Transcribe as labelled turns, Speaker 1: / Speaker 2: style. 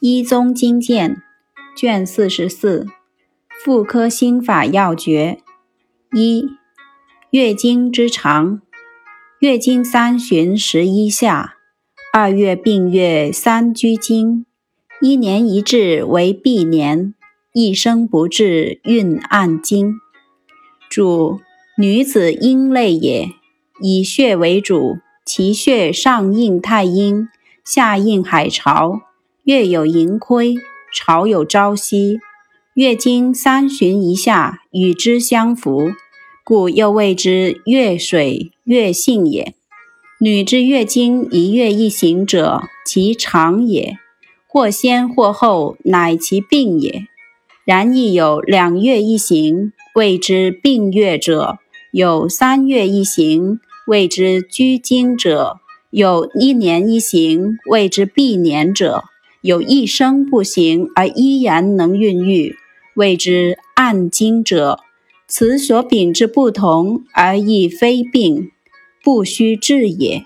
Speaker 1: 医宗经鉴》卷四十四，妇科心法要诀一：月经之长，月经三旬十一下，二月并月三居经，一年一至为闭年，一生不至孕暗经。主女子阴类也，以血为主，其血上应太阴，下应海潮。月有盈亏，潮有朝夕，月经三旬一下，与之相符，故又谓之月水月性也。女之月经一月一行者，其长也；或先或后，乃其病也。然亦有两月一行，谓之病月者；有三月一行，谓之居经者；有一年一行，谓之闭年者。有一生不行而依然能孕育，谓之暗经者。此所禀之不同而亦非病，不须治也。